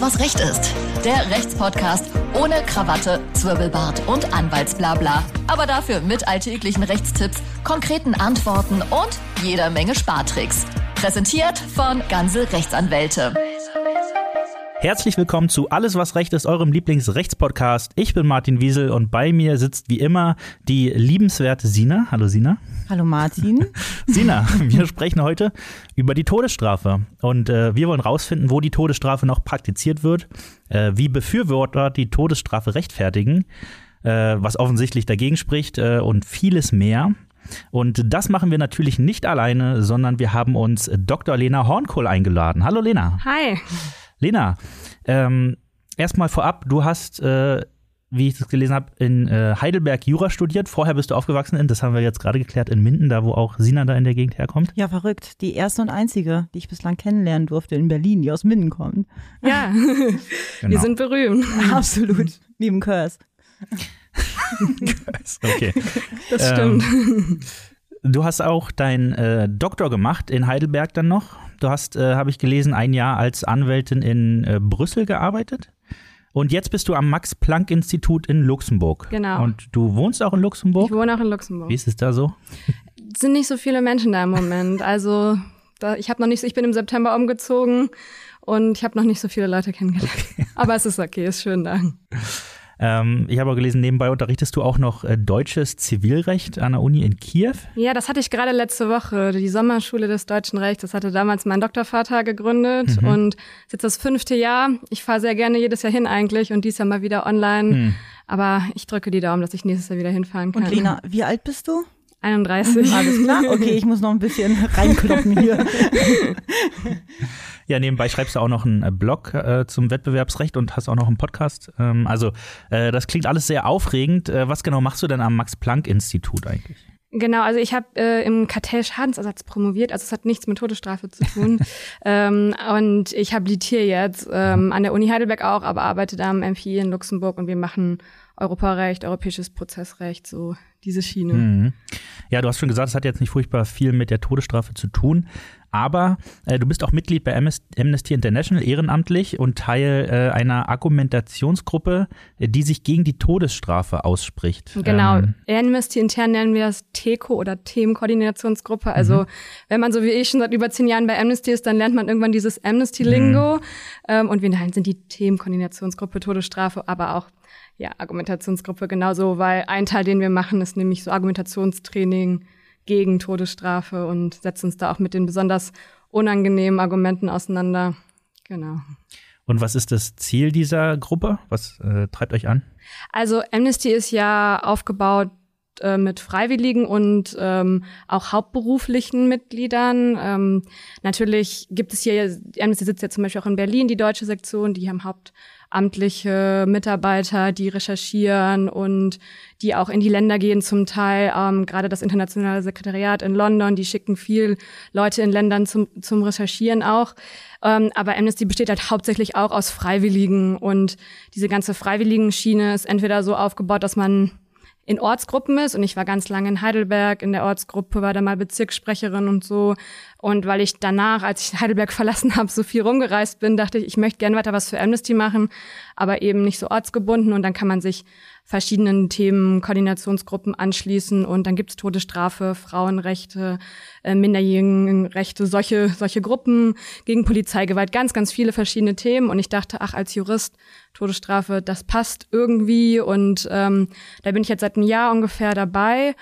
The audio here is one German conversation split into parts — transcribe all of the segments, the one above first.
Was Recht ist. Der Rechtspodcast ohne Krawatte, Zwirbelbart und Anwaltsblabla. Aber dafür mit alltäglichen Rechtstipps, konkreten Antworten und jeder Menge Spartricks. Präsentiert von Ganze Rechtsanwälte. Herzlich willkommen zu Alles, was Recht ist, eurem Lieblingsrechtspodcast. Ich bin Martin Wiesel und bei mir sitzt wie immer die liebenswerte Sina. Hallo Sina. Hallo Martin. Sina, wir sprechen heute über die Todesstrafe. Und äh, wir wollen rausfinden, wo die Todesstrafe noch praktiziert wird, äh, wie Befürworter die Todesstrafe rechtfertigen, äh, was offensichtlich dagegen spricht äh, und vieles mehr. Und das machen wir natürlich nicht alleine, sondern wir haben uns Dr. Lena Hornkohl eingeladen. Hallo Lena. Hi. Lena, ähm, erstmal vorab, du hast, äh, wie ich das gelesen habe, in äh, Heidelberg Jura studiert. Vorher bist du aufgewachsen in, das haben wir jetzt gerade geklärt, in Minden, da wo auch Sina da in der Gegend herkommt. Ja, verrückt. Die erste und einzige, die ich bislang kennenlernen durfte in Berlin, die aus Minden kommt. Ja, Genau. wir sind berühmt. Absolut. Neben Curse. okay. Das Ähm, stimmt. Du hast auch deinen äh, Doktor gemacht in Heidelberg dann noch. Du hast, äh, habe ich gelesen, ein Jahr als Anwältin in äh, Brüssel gearbeitet. Und jetzt bist du am Max-Planck-Institut in Luxemburg. Genau. Und du wohnst auch in Luxemburg? Ich wohne auch in Luxemburg. Wie ist es da so? Es sind nicht so viele Menschen da im Moment. Also da, ich habe noch nicht, ich bin im September umgezogen und ich habe noch nicht so viele Leute kennengelernt. Aber es ist okay, ist schön da. Ähm, ich habe auch gelesen, nebenbei unterrichtest du auch noch äh, deutsches Zivilrecht an der Uni in Kiew. Ja, das hatte ich gerade letzte Woche. Die Sommerschule des deutschen Rechts. Das hatte damals mein Doktorvater gegründet Mhm. und ist jetzt das fünfte Jahr. Ich fahre sehr gerne jedes Jahr hin eigentlich und dies Jahr mal wieder online. Hm. Aber ich drücke die Daumen, dass ich nächstes Jahr wieder hinfahren kann. Und Lena, wie alt bist du? 31. Alles klar? Okay, ich muss noch ein bisschen reinkloppen hier. Ja, nebenbei schreibst du auch noch einen äh, Blog äh, zum Wettbewerbsrecht und hast auch noch einen Podcast. Ähm, also, äh, das klingt alles sehr aufregend. Äh, was genau machst du denn am Max-Planck-Institut eigentlich? Genau, also ich habe äh, im Kartellschadensersatz promoviert, also es hat nichts mit Todesstrafe zu tun. ähm, und ich habilitiere jetzt ähm, an der Uni Heidelberg auch, aber arbeite da am MPI in Luxemburg und wir machen Europarecht, europäisches Prozessrecht, so diese Schiene. Mhm. Ja, du hast schon gesagt, es hat jetzt nicht furchtbar viel mit der Todesstrafe zu tun. Aber äh, du bist auch Mitglied bei Amnes- Amnesty International ehrenamtlich und Teil äh, einer Argumentationsgruppe, die sich gegen die Todesstrafe ausspricht. Genau. Ähm, Amnesty intern nennen wir das TECO oder Themenkoordinationsgruppe. Also wenn man so wie ich schon seit über zehn Jahren bei Amnesty ist, dann lernt man irgendwann dieses Amnesty-Lingo. Ähm, und wir nein, sind die Themenkoordinationsgruppe Todesstrafe, aber auch ja, Argumentationsgruppe genauso, weil ein Teil, den wir machen, ist nämlich so Argumentationstraining gegen Todesstrafe und setzen uns da auch mit den besonders unangenehmen Argumenten auseinander. Genau. und was ist das Ziel dieser Gruppe? Was äh, treibt euch an? Also Amnesty ist ja aufgebaut äh, mit Freiwilligen und ähm, auch hauptberuflichen Mitgliedern. Ähm, natürlich gibt es hier, Amnesty sitzt ja zum Beispiel auch in Berlin, die deutsche Sektion, die haben hauptamtliche Mitarbeiter, die recherchieren und die auch in die Länder gehen zum Teil. Ähm, Gerade das internationale Sekretariat in London, die schicken viel Leute in Ländern zum, zum Recherchieren auch. Ähm, aber Amnesty besteht halt hauptsächlich auch aus Freiwilligen und diese ganze Freiwilligenschiene ist entweder so aufgebaut, dass man in Ortsgruppen ist. Und ich war ganz lange in Heidelberg. In der Ortsgruppe, war da mal Bezirkssprecherin und so. Und weil ich danach, als ich Heidelberg verlassen habe, so viel rumgereist bin, dachte ich, ich möchte gerne weiter was für Amnesty machen, aber eben nicht so ortsgebunden. Und dann kann man sich verschiedenen Themen, Koordinationsgruppen anschließen und dann gibt's Todesstrafe, Frauenrechte, äh, Minderjährigenrechte, solche, solche Gruppen gegen Polizeigewalt, ganz, ganz viele verschiedene Themen. Und ich dachte, ach, als Jurist, Todesstrafe, das passt irgendwie. Und ähm, da bin ich jetzt seit einem Jahr ungefähr dabei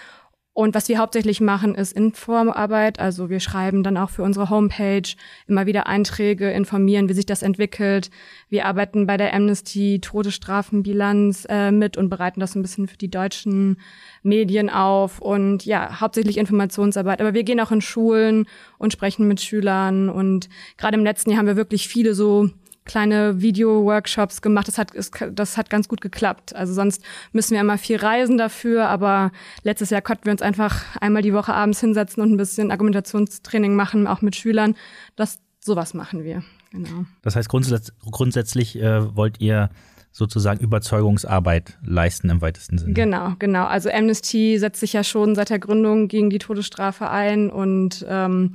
und was wir hauptsächlich machen, ist Informarbeit. Also wir schreiben dann auch für unsere Homepage immer wieder Einträge, informieren, wie sich das entwickelt. Wir arbeiten bei der Amnesty Todesstrafenbilanz äh, mit und bereiten das ein bisschen für die deutschen Medien auf. Und ja, hauptsächlich Informationsarbeit. Aber wir gehen auch in Schulen und sprechen mit Schülern. Und gerade im letzten Jahr haben wir wirklich viele so kleine Video-Workshops gemacht. Das hat, ist, das hat ganz gut geklappt. Also sonst müssen wir immer viel reisen dafür, aber letztes Jahr konnten wir uns einfach einmal die Woche abends hinsetzen und ein bisschen Argumentationstraining machen, auch mit Schülern. Das, sowas machen wir. Genau. Das heißt, grundsätz grundsätzlich äh, wollt ihr sozusagen Überzeugungsarbeit leisten im weitesten Sinne. Genau, genau. Also Amnesty setzt sich ja schon seit der Gründung gegen die Todesstrafe ein und ähm,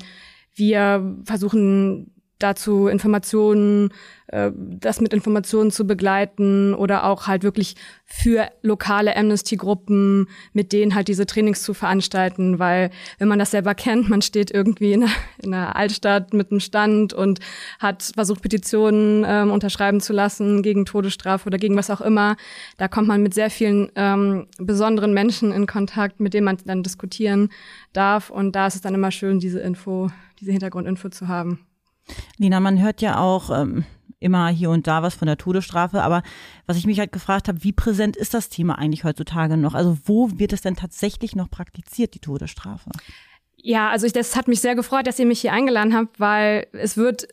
wir versuchen dazu Informationen, äh, das mit Informationen zu begleiten oder auch halt wirklich für lokale Amnesty-Gruppen mit denen halt diese Trainings zu veranstalten, weil wenn man das selber kennt, man steht irgendwie in einer, in einer Altstadt mit einem Stand und hat versucht, Petitionen ähm, unterschreiben zu lassen gegen Todesstrafe oder gegen was auch immer. Da kommt man mit sehr vielen ähm, besonderen Menschen in Kontakt, mit denen man dann diskutieren darf und da ist es dann immer schön, diese Info, diese Hintergrundinfo zu haben. Lina, man hört ja auch ähm, immer hier und da was von der Todesstrafe, aber was ich mich halt gefragt habe, wie präsent ist das Thema eigentlich heutzutage noch? Also wo wird es denn tatsächlich noch praktiziert, die Todesstrafe? Ja, also ich, das hat mich sehr gefreut, dass ihr mich hier eingeladen habt, weil es wird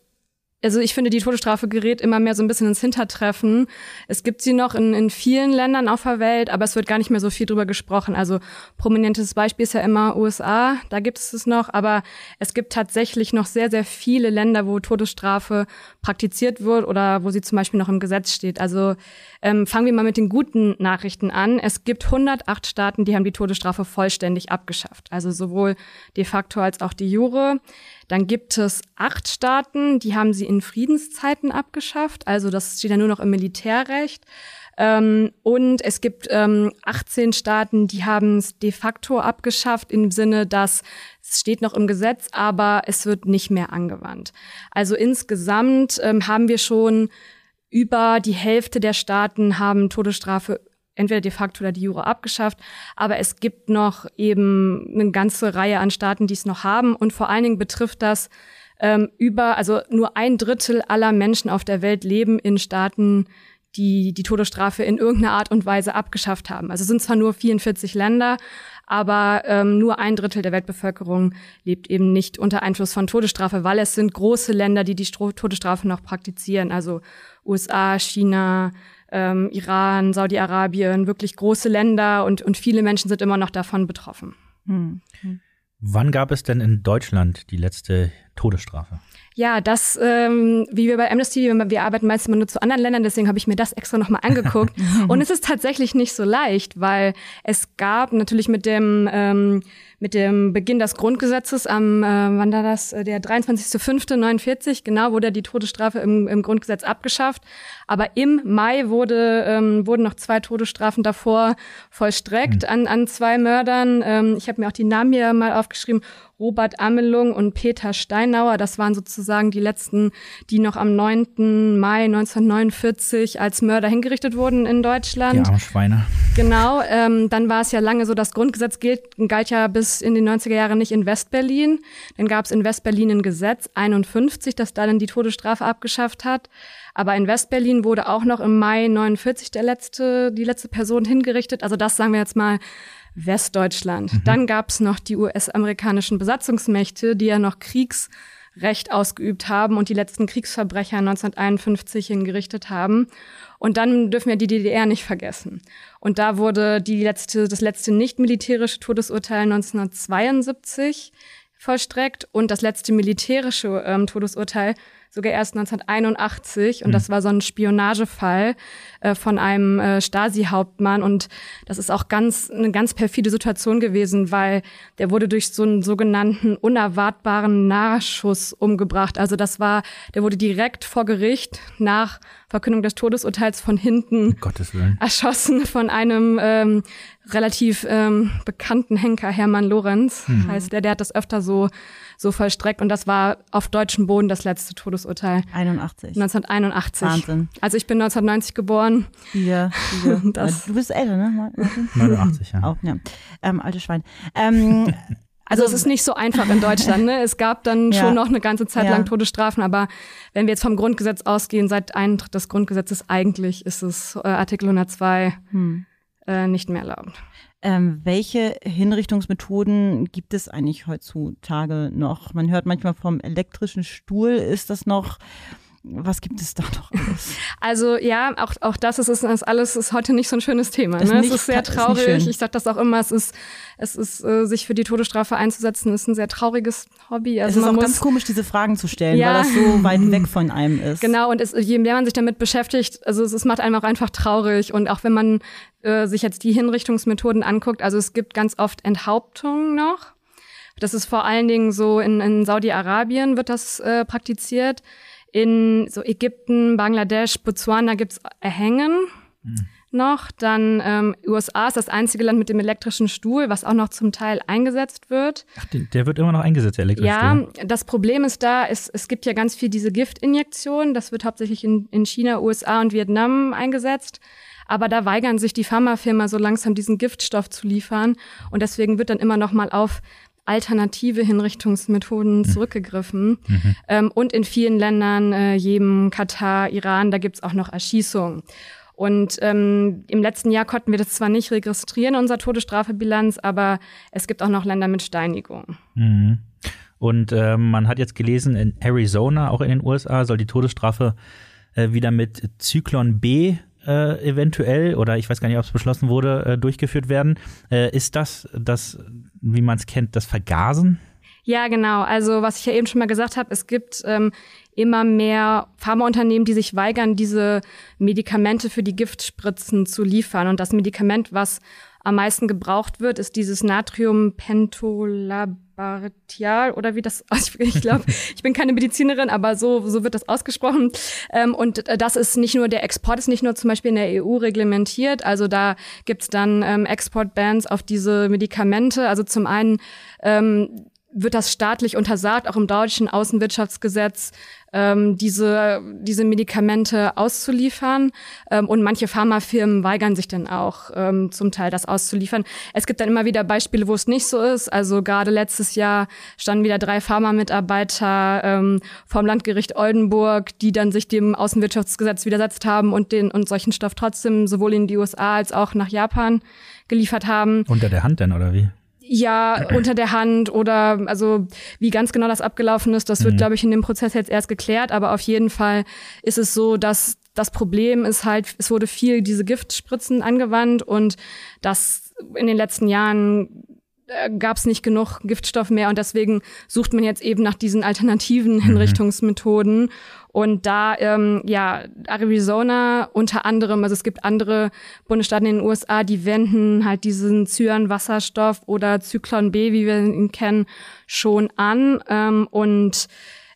also ich finde, die Todesstrafe gerät immer mehr so ein bisschen ins Hintertreffen. Es gibt sie noch in, in vielen Ländern auf der Welt, aber es wird gar nicht mehr so viel drüber gesprochen. Also prominentes Beispiel ist ja immer USA, da gibt es es noch, aber es gibt tatsächlich noch sehr, sehr viele Länder, wo Todesstrafe praktiziert wird oder wo sie zum Beispiel noch im Gesetz steht. Also ähm, fangen wir mal mit den guten Nachrichten an. Es gibt 108 Staaten, die haben die Todesstrafe vollständig abgeschafft. Also sowohl de facto als auch die Jure. Dann gibt es acht Staaten, die haben sie in Friedenszeiten abgeschafft. Also das steht ja nur noch im Militärrecht. Ähm, und es gibt ähm, 18 Staaten, die haben es de facto abgeschafft im Sinne, dass es steht noch im Gesetz, aber es wird nicht mehr angewandt. Also insgesamt ähm, haben wir schon über die Hälfte der Staaten haben Todesstrafe entweder de facto oder die Jure abgeschafft. Aber es gibt noch eben eine ganze Reihe an Staaten, die es noch haben. Und vor allen Dingen betrifft das ähm, über, also nur ein Drittel aller Menschen auf der Welt leben in Staaten, die die Todesstrafe in irgendeiner Art und Weise abgeschafft haben. Also es sind zwar nur 44 Länder, aber ähm, nur ein Drittel der Weltbevölkerung lebt eben nicht unter Einfluss von Todesstrafe, weil es sind große Länder, die die Todesstrafe noch praktizieren, also USA, China, ähm, Iran, Saudi-Arabien, wirklich große Länder und, und viele Menschen sind immer noch davon betroffen. Hm. Wann gab es denn in Deutschland die letzte Todesstrafe? Ja, das, ähm, wie wir bei Amnesty, wir arbeiten meistens immer nur zu anderen Ländern, deswegen habe ich mir das extra nochmal angeguckt. und es ist tatsächlich nicht so leicht, weil es gab natürlich mit dem ähm, mit dem Beginn des Grundgesetzes am, äh, wann war das, äh, der 23.05.49, genau, wurde die Todesstrafe im, im Grundgesetz abgeschafft. Aber im Mai wurde, ähm, wurden noch zwei Todesstrafen davor vollstreckt mhm. an, an zwei Mördern. Ähm, ich habe mir auch die Namen hier mal aufgeschrieben. Robert Amelung und Peter Steinauer. Das waren sozusagen die letzten, die noch am 9. Mai 1949 als Mörder hingerichtet wurden in Deutschland. Die armen Schweine. Genau. Ähm, dann war es ja lange so, das Grundgesetz gilt, galt ja bis in den 90er Jahren nicht in Westberlin. Dann gab es in Westberlin ein Gesetz 51, das dann die Todesstrafe abgeschafft hat. Aber in Westberlin wurde auch noch im Mai 49 der letzte, die letzte Person hingerichtet. Also das sagen wir jetzt mal Westdeutschland. Mhm. Dann gab es noch die US-amerikanischen Besatzungsmächte, die ja noch Kriegsrecht ausgeübt haben und die letzten Kriegsverbrecher 1951 hingerichtet haben. Und dann dürfen wir die DDR nicht vergessen. Und da wurde die letzte, das letzte nicht militärische Todesurteil 1972 vollstreckt und das letzte militärische ähm, Todesurteil sogar erst 1981 und mhm. das war so ein Spionagefall äh, von einem äh, Stasi-Hauptmann und das ist auch ganz eine ganz perfide Situation gewesen, weil der wurde durch so einen sogenannten unerwartbaren Nahschuss umgebracht. Also das war, der wurde direkt vor Gericht nach Verkündung des Todesurteils von hinten erschossen von einem ähm, relativ ähm, bekannten Henker, Hermann Lorenz, mhm. heißt der, der hat das öfter so so vollstreckt. Und das war auf deutschem Boden das letzte Todesurteil. 81. 1981. Wahnsinn. Also ich bin 1990 geboren. Ja, das du bist älter, ne? 89, ja. Auch, ja. Ähm, alte Schwein. Ähm, Also, es ist nicht so einfach in Deutschland. Ne? Es gab dann ja. schon noch eine ganze Zeit ja. lang Todesstrafen, aber wenn wir jetzt vom Grundgesetz ausgehen, seit Eintritt des Grundgesetzes eigentlich ist es äh, Artikel 102 hm. äh, nicht mehr erlaubt. Ähm, welche Hinrichtungsmethoden gibt es eigentlich heutzutage noch? Man hört manchmal vom elektrischen Stuhl. Ist das noch was gibt es da noch alles? Also ja, auch, auch das ist, ist, ist alles ist heute nicht so ein schönes Thema. Ne? Nicht, es ist sehr traurig. Ist ich sage das auch immer, es ist, es ist, äh, sich für die Todesstrafe einzusetzen, ist ein sehr trauriges Hobby. Also es ist auch ganz komisch, diese Fragen zu stellen, ja. weil das so weit weg von einem ist. Genau, und es, je mehr man sich damit beschäftigt, also es, es macht einem auch einfach traurig. Und auch wenn man äh, sich jetzt die Hinrichtungsmethoden anguckt, also es gibt ganz oft Enthauptungen noch Das ist vor allen Dingen so in, in Saudi-Arabien wird das äh, praktiziert. In so Ägypten, Bangladesch, Botswana gibt's Erhängen. Mhm noch. Dann ähm, USA ist das einzige Land mit dem elektrischen Stuhl, was auch noch zum Teil eingesetzt wird. Ach, der wird immer noch eingesetzt, der elektrische ja, Stuhl. Ja, das Problem ist da, es, es gibt ja ganz viel diese Giftinjektion. Das wird hauptsächlich in, in China, USA und Vietnam eingesetzt. Aber da weigern sich die Pharmafirmen so langsam, diesen Giftstoff zu liefern. Und deswegen wird dann immer noch mal auf alternative Hinrichtungsmethoden mhm. zurückgegriffen. Mhm. Ähm, und in vielen Ländern, äh, Jemen, Katar, Iran, da gibt's auch noch Erschießungen. Und ähm, im letzten Jahr konnten wir das zwar nicht registrieren, unser Todesstrafebilanz, aber es gibt auch noch Länder mit Steinigung. Mhm. Und äh, man hat jetzt gelesen, in Arizona, auch in den USA, soll die Todesstrafe äh, wieder mit Zyklon B äh, eventuell, oder ich weiß gar nicht, ob es beschlossen wurde, äh, durchgeführt werden. Äh, ist das das, wie man es kennt, das Vergasen? Ja, genau. Also was ich ja eben schon mal gesagt habe, es gibt ähm, immer mehr Pharmaunternehmen, die sich weigern, diese Medikamente für die Giftspritzen zu liefern. Und das Medikament, was am meisten gebraucht wird, ist dieses Natriumpentolartial oder wie das, ich glaube, ich bin keine Medizinerin, aber so, so wird das ausgesprochen. Ähm, und das ist nicht nur, der Export ist nicht nur zum Beispiel in der EU reglementiert, also da gibt's dann ähm, Exportbans auf diese Medikamente. Also zum einen ähm, wird das staatlich untersagt, auch im deutschen Außenwirtschaftsgesetz, ähm, diese, diese Medikamente auszuliefern. Ähm, und manche Pharmafirmen weigern sich dann auch ähm, zum Teil, das auszuliefern. Es gibt dann immer wieder Beispiele, wo es nicht so ist. Also gerade letztes Jahr standen wieder drei Pharmamitarbeiter ähm, vom Landgericht Oldenburg, die dann sich dem Außenwirtschaftsgesetz widersetzt haben und den und solchen Stoff trotzdem sowohl in die USA als auch nach Japan geliefert haben. Unter der Hand denn, oder wie? Ja, unter der Hand oder also wie ganz genau das abgelaufen ist, das wird, mhm. glaube ich, in dem Prozess jetzt erst geklärt. Aber auf jeden Fall ist es so, dass das Problem ist halt, es wurde viel diese Giftspritzen angewandt und das in den letzten Jahren äh, gab es nicht genug Giftstoff mehr und deswegen sucht man jetzt eben nach diesen alternativen mhm. Und da, ähm, ja, Arizona unter anderem, also es gibt andere Bundesstaaten in den USA, die wenden halt diesen Cyanwasserstoff oder Zyklon B, wie wir ihn kennen, schon an. Ähm, und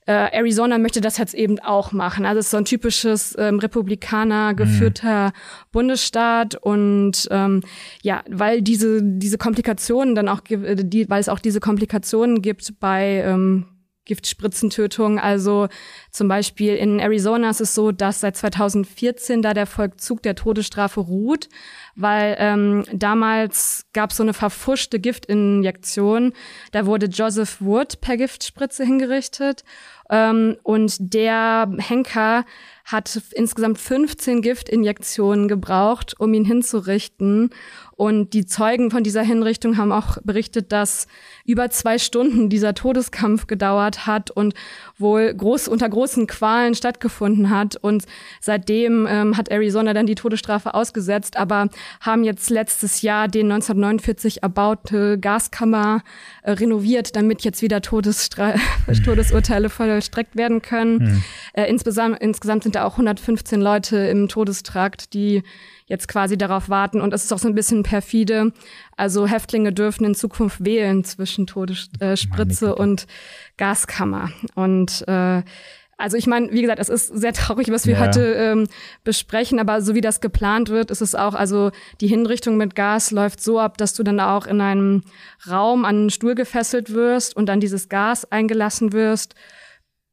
äh, Arizona möchte das jetzt eben auch machen. Also es ist so ein typisches ähm, Republikaner geführter mhm. Bundesstaat und ähm, ja, weil diese diese Komplikationen dann auch äh, die, weil es auch diese Komplikationen gibt bei ähm, Giftspritzentötung. Also zum Beispiel in Arizona ist es so, dass seit 2014 da der Vollzug der Todesstrafe ruht, weil ähm, damals gab es so eine verfuschte Giftinjektion. Da wurde Joseph Wood per Giftspritze hingerichtet ähm, und der Henker hat insgesamt 15 Giftinjektionen gebraucht, um ihn hinzurichten. Und die Zeugen von dieser Hinrichtung haben auch berichtet, dass über zwei Stunden dieser Todeskampf gedauert hat und wohl groß, unter großen Qualen stattgefunden hat. Und seitdem ähm, hat Arizona dann die Todesstrafe ausgesetzt, aber haben jetzt letztes Jahr den 1949 erbaute Gaskammer äh, renoviert, damit jetzt wieder Todesstra Todesurteile vollstreckt werden können. Hm. Äh, insgesamt, insgesamt sind da auch 115 Leute im Todestrakt, die jetzt quasi darauf warten. Und es ist auch so ein bisschen perfide. Also Häftlinge dürfen in Zukunft wählen zwischen Todesspritze äh, und Gaskammer. Und äh, also ich meine, wie gesagt, es ist sehr traurig, was wir ja. heute ähm, besprechen, aber so wie das geplant wird, ist es auch, also die Hinrichtung mit Gas läuft so ab, dass du dann auch in einem Raum an einen Stuhl gefesselt wirst und dann dieses Gas eingelassen wirst,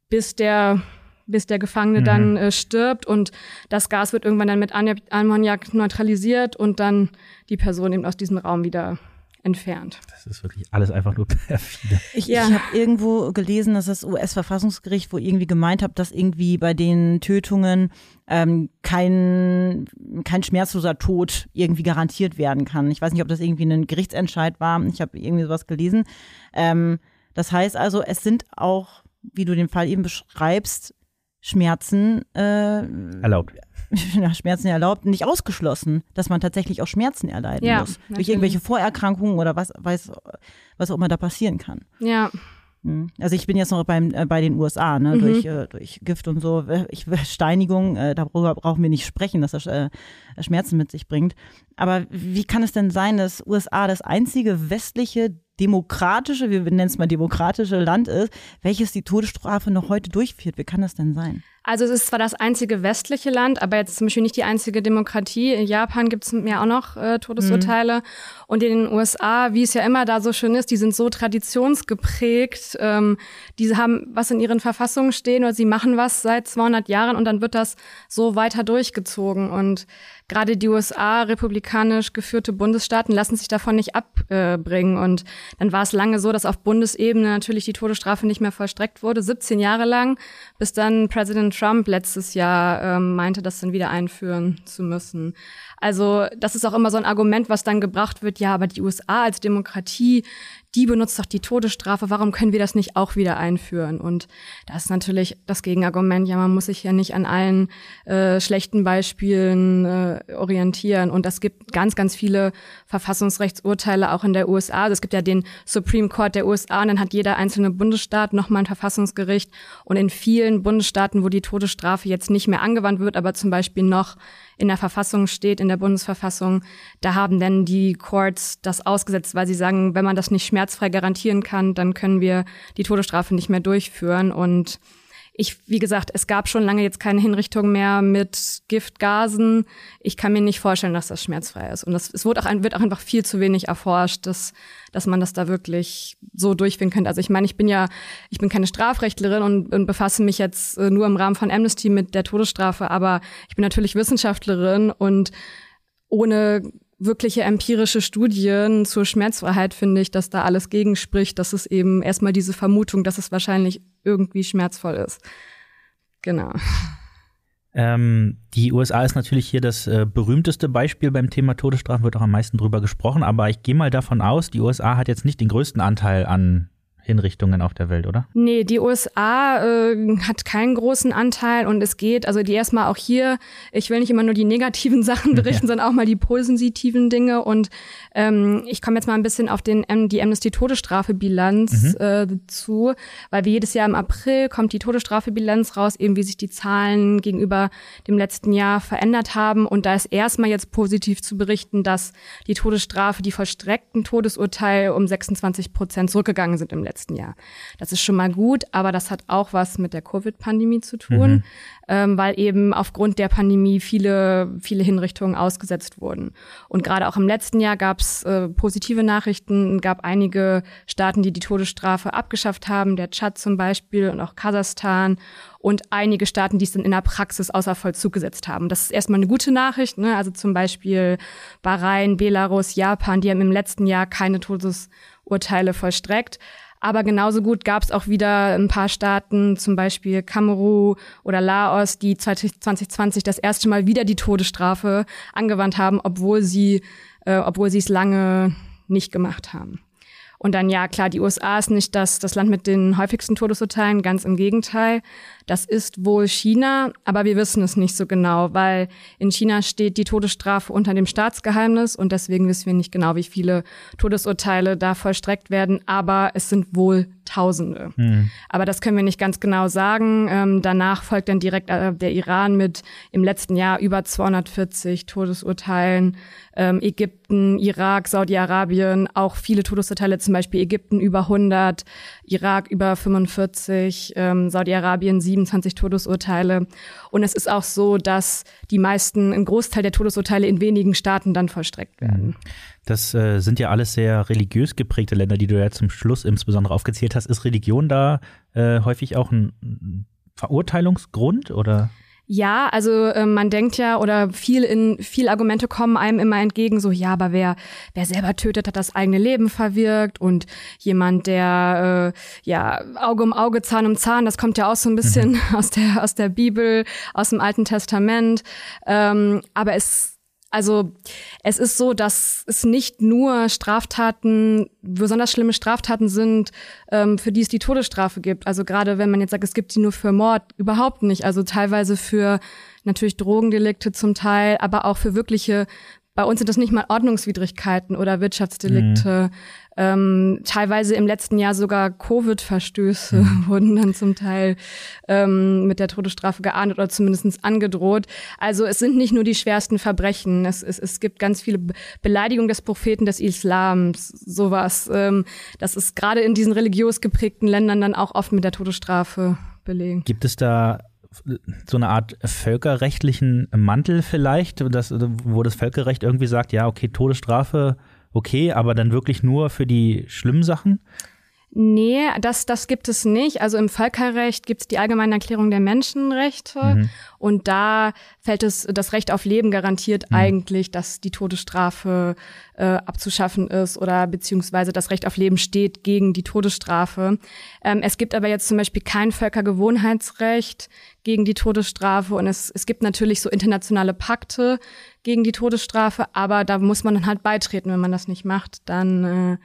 bis der bis der Gefangene mhm. dann äh, stirbt und das Gas wird irgendwann dann mit Ammoniak neutralisiert und dann die Person eben aus diesem Raum wieder entfernt. Das ist wirklich alles einfach nur perfide. Ich, ja. ich habe irgendwo gelesen, dass das US-Verfassungsgericht wo irgendwie gemeint hat, dass irgendwie bei den Tötungen ähm, kein, kein schmerzloser Tod irgendwie garantiert werden kann. Ich weiß nicht, ob das irgendwie ein Gerichtsentscheid war. Ich habe irgendwie sowas gelesen. Ähm, das heißt also, es sind auch, wie du den Fall eben beschreibst, Schmerzen äh, erlaubt. Ja, Schmerzen erlaubt, nicht ausgeschlossen, dass man tatsächlich auch Schmerzen erleiden ja, muss. Natürlich. Durch irgendwelche Vorerkrankungen oder was weiß, was auch immer da passieren kann. Ja. Hm. Also ich bin jetzt noch beim, äh, bei den USA, ne, mhm. durch, äh, durch Gift und so. Ich, Steinigung, äh, darüber brauchen wir nicht sprechen, dass das äh, Schmerzen mit sich bringt. Aber wie kann es denn sein, dass USA das einzige westliche demokratische, wir nennen es mal demokratische Land ist, welches die Todesstrafe noch heute durchführt. Wie kann das denn sein? Also es ist zwar das einzige westliche Land, aber jetzt zum Beispiel nicht die einzige Demokratie. In Japan gibt es ja auch noch äh, Todesurteile. Mhm. Und in den USA, wie es ja immer da so schön ist, die sind so traditionsgeprägt. Ähm, die haben was in ihren Verfassungen stehen oder sie machen was seit 200 Jahren und dann wird das so weiter durchgezogen. Und gerade die USA, republikanisch geführte Bundesstaaten, lassen sich davon nicht abbringen. Und dann war es lange so, dass auf Bundesebene natürlich die Todesstrafe nicht mehr vollstreckt wurde, 17 Jahre lang, bis dann Präsident Trump letztes Jahr ähm, meinte, das dann wieder einführen zu müssen. Also das ist auch immer so ein Argument, was dann gebracht wird, ja, aber die USA als Demokratie, die benutzt doch die Todesstrafe, warum können wir das nicht auch wieder einführen? Und das ist natürlich das Gegenargument, ja, man muss sich ja nicht an allen äh, schlechten Beispielen äh, orientieren. Und es gibt ganz, ganz viele Verfassungsrechtsurteile auch in der USA. Also es gibt ja den Supreme Court der USA und dann hat jeder einzelne Bundesstaat nochmal ein Verfassungsgericht. Und in vielen Bundesstaaten, wo die Todesstrafe jetzt nicht mehr angewandt wird, aber zum Beispiel noch in der Verfassung steht, in der Bundesverfassung, da haben dann die Courts das ausgesetzt, weil sie sagen, wenn man das nicht schmerzfrei garantieren kann, dann können wir die Todesstrafe nicht mehr durchführen. Und ich, wie gesagt, es gab schon lange jetzt keine Hinrichtung mehr mit Giftgasen. Ich kann mir nicht vorstellen, dass das schmerzfrei ist. Und das, es wird auch, wird auch einfach viel zu wenig erforscht, dass, dass man das da wirklich so durchführen könnte. Also ich meine, ich bin ja, ich bin keine Strafrechtlerin und, und befasse mich jetzt äh, nur im Rahmen von Amnesty mit der Todesstrafe, aber ich bin natürlich Wissenschaftlerin und ohne wirkliche empirische Studien zur Schmerzfreiheit finde ich, dass da alles gegenspricht, dass es eben erstmal diese Vermutung, dass es wahrscheinlich irgendwie schmerzvoll ist. Genau. Ähm, die USA ist natürlich hier das äh, berühmteste Beispiel beim Thema Todesstrafe, wird auch am meisten drüber gesprochen, aber ich gehe mal davon aus, die USA hat jetzt nicht den größten Anteil an Hinrichtungen auf der Welt, oder? Nee, die USA äh, hat keinen großen Anteil und es geht, also die erstmal auch hier, ich will nicht immer nur die negativen Sachen berichten, ja. sondern auch mal die positiven Dinge und ähm, ich komme jetzt mal ein bisschen auf den die Amnesty-Todesstrafe-Bilanz mhm. äh, zu, weil wie jedes Jahr im April kommt die Todesstrafe-Bilanz raus, eben wie sich die Zahlen gegenüber dem letzten Jahr verändert haben und da ist erstmal jetzt positiv zu berichten, dass die Todesstrafe, die vollstreckten Todesurteile um 26 Prozent zurückgegangen sind im letzten letzten Jahr. Das ist schon mal gut, aber das hat auch was mit der Covid-Pandemie zu tun, mhm. ähm, weil eben aufgrund der Pandemie viele, viele Hinrichtungen ausgesetzt wurden. Und gerade auch im letzten Jahr gab es äh, positive Nachrichten, gab einige Staaten, die die Todesstrafe abgeschafft haben, der Tschad zum Beispiel und auch Kasachstan und einige Staaten, die es dann in der Praxis außer Vollzug gesetzt haben. Das ist erstmal eine gute Nachricht, ne? also zum Beispiel Bahrain, Belarus, Japan, die haben im letzten Jahr keine Todesurteile vollstreckt. Aber genauso gut gab es auch wieder ein paar Staaten, zum Beispiel Kamerun oder Laos, die 2020 das erste Mal wieder die Todesstrafe angewandt haben, obwohl sie, äh, obwohl sie es lange nicht gemacht haben. Und dann ja, klar, die USA ist nicht das, das Land mit den häufigsten Todesurteilen, ganz im Gegenteil. Das ist wohl China, aber wir wissen es nicht so genau, weil in China steht die Todesstrafe unter dem Staatsgeheimnis und deswegen wissen wir nicht genau, wie viele Todesurteile da vollstreckt werden, aber es sind wohl Tausende. Mhm. Aber das können wir nicht ganz genau sagen. Ähm, danach folgt dann direkt äh, der Iran mit im letzten Jahr über 240 Todesurteilen. Ähm, Ägypten, Irak, Saudi-Arabien, auch viele Todesurteile, zum Beispiel Ägypten über 100, Irak über 45, ähm, Saudi-Arabien 27 Todesurteile. Und es ist auch so, dass die meisten, ein Großteil der Todesurteile in wenigen Staaten dann vollstreckt werden. Das äh, sind ja alles sehr religiös geprägte Länder, die du ja zum Schluss insbesondere aufgezählt hast. Ist Religion da äh, häufig auch ein Verurteilungsgrund oder? Ja, also äh, man denkt ja oder viel in viel Argumente kommen einem immer entgegen, so ja, aber wer wer selber tötet, hat das eigene Leben verwirkt und jemand, der äh, ja Auge um Auge, Zahn um Zahn, das kommt ja auch so ein bisschen mhm. aus der aus der Bibel, aus dem Alten Testament. Ähm, aber es also es ist so, dass es nicht nur Straftaten, besonders schlimme Straftaten sind, ähm, für die es die Todesstrafe gibt. Also gerade wenn man jetzt sagt, es gibt die nur für Mord, überhaupt nicht. Also teilweise für natürlich Drogendelikte zum Teil, aber auch für wirkliche bei uns sind das nicht mal Ordnungswidrigkeiten oder Wirtschaftsdelikte. Mhm. Ähm, teilweise im letzten Jahr sogar Covid-Verstöße mhm. wurden dann zum Teil ähm, mit der Todesstrafe geahndet oder zumindest angedroht. Also es sind nicht nur die schwersten Verbrechen. Es, es, es gibt ganz viele Beleidigungen des Propheten des Islams, sowas. Ähm, das ist gerade in diesen religiös geprägten Ländern dann auch oft mit der Todesstrafe belegen. Gibt es da so eine Art völkerrechtlichen Mantel vielleicht, das, wo das Völkerrecht irgendwie sagt, ja, okay, Todesstrafe, okay, aber dann wirklich nur für die schlimmen Sachen? Nee, das, das gibt es nicht. Also im Völkerrecht gibt es die Allgemeine Erklärung der Menschenrechte mhm. und da fällt es das Recht auf Leben garantiert mhm. eigentlich, dass die Todesstrafe äh, abzuschaffen ist oder beziehungsweise das Recht auf Leben steht gegen die Todesstrafe. Ähm, es gibt aber jetzt zum Beispiel kein Völkergewohnheitsrecht gegen die Todesstrafe und es, es gibt natürlich so internationale Pakte gegen die Todesstrafe, aber da muss man dann halt beitreten. Wenn man das nicht macht, dann äh,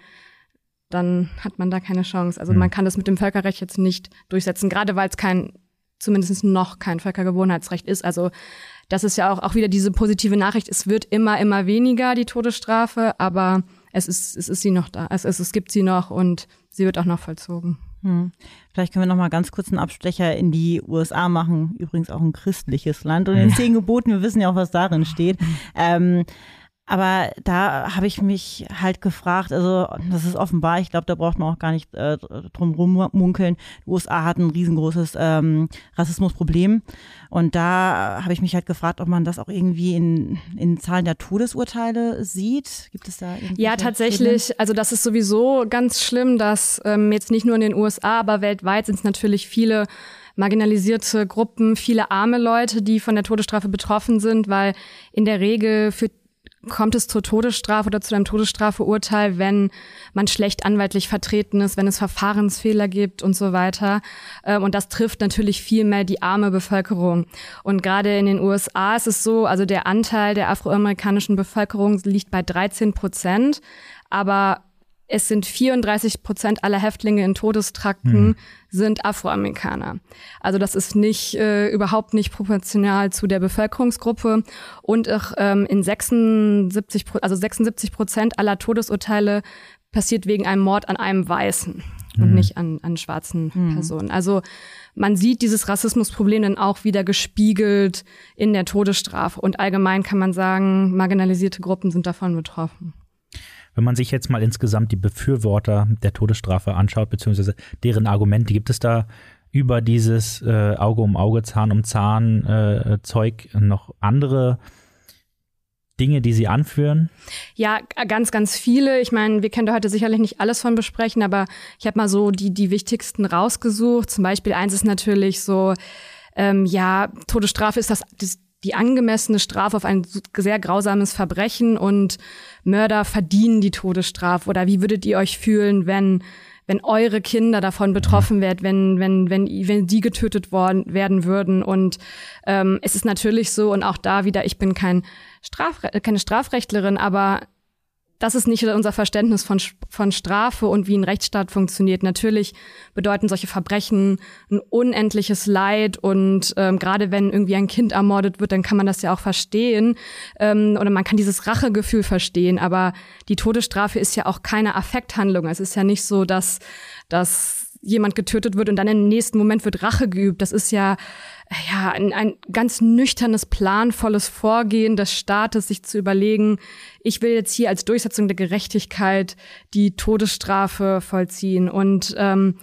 dann hat man da keine Chance. Also mhm. man kann das mit dem Völkerrecht jetzt nicht durchsetzen, gerade weil es kein, zumindest noch kein Völkergewohnheitsrecht ist. Also das ist ja auch, auch wieder diese positive Nachricht. Es wird immer, immer weniger, die Todesstrafe, aber es ist, es ist sie noch da. Es, es, es gibt sie noch und sie wird auch noch vollzogen. Hm. Vielleicht können wir noch mal ganz kurz einen Abstecher in die USA machen. Übrigens auch ein christliches Land. Und in den zehn Geboten, wir wissen ja auch, was darin steht. Ähm, aber da habe ich mich halt gefragt, also das ist offenbar, ich glaube, da braucht man auch gar nicht äh, drum rummunkeln. Die USA hat ein riesengroßes ähm, Rassismusproblem. Und da habe ich mich halt gefragt, ob man das auch irgendwie in, in Zahlen der Todesurteile sieht. Gibt es da Ja, tatsächlich. Themen? Also das ist sowieso ganz schlimm, dass ähm, jetzt nicht nur in den USA, aber weltweit sind es natürlich viele marginalisierte Gruppen, viele arme Leute, die von der Todesstrafe betroffen sind, weil in der Regel für kommt es zur Todesstrafe oder zu einem Todesstrafeurteil, wenn man schlecht anwaltlich vertreten ist, wenn es Verfahrensfehler gibt und so weiter. Ähm, und das trifft natürlich viel mehr die arme Bevölkerung. Und gerade in den USA ist es so, also der Anteil der afroamerikanischen Bevölkerung liegt bei 13 Prozent. Aber es sind 34 Prozent aller Häftlinge in Todestrakten mhm. sind Afroamerikaner. Also das ist nicht äh, überhaupt nicht proportional zu der Bevölkerungsgruppe und auch ähm, in 76 also 76 Prozent aller Todesurteile passiert wegen einem Mord an einem Weißen mhm. und nicht an, an schwarzen mhm. Personen. Also man sieht dieses Rassismusproblem dann auch wieder gespiegelt in der Todesstrafe und allgemein kann man sagen, marginalisierte Gruppen sind davon betroffen. Wenn man sich jetzt mal insgesamt die Befürworter der Todesstrafe anschaut, beziehungsweise deren Argumente, gibt es da über dieses äh, Auge um Auge, Zahn um Zahn äh, Zeug noch andere Dinge, die Sie anführen? Ja, ganz, ganz viele. Ich meine, wir können da heute sicherlich nicht alles von besprechen, aber ich habe mal so die, die wichtigsten rausgesucht. Zum Beispiel eins ist natürlich so, ähm, ja, Todesstrafe ist das, das die angemessene Strafe auf ein sehr grausames Verbrechen und Mörder verdienen die Todesstrafe? Oder wie würdet ihr euch fühlen, wenn wenn eure Kinder davon betroffen werden, wenn, wenn, wenn, wenn die getötet worden, werden würden. Und ähm, es ist natürlich so, und auch da wieder, ich bin kein Strafre keine Strafrechtlerin, aber das ist nicht unser Verständnis von, von Strafe und wie ein Rechtsstaat funktioniert. Natürlich bedeuten solche Verbrechen ein unendliches Leid und ähm, gerade wenn irgendwie ein Kind ermordet wird, dann kann man das ja auch verstehen ähm, oder man kann dieses Rachegefühl verstehen. Aber die Todesstrafe ist ja auch keine Affekthandlung. Es ist ja nicht so, dass, dass jemand getötet wird und dann im nächsten Moment wird Rache geübt. Das ist ja, ja ein, ein ganz nüchternes, planvolles Vorgehen des Staates, sich zu überlegen, ich will jetzt hier als Durchsetzung der Gerechtigkeit die Todesstrafe vollziehen. Und ähm,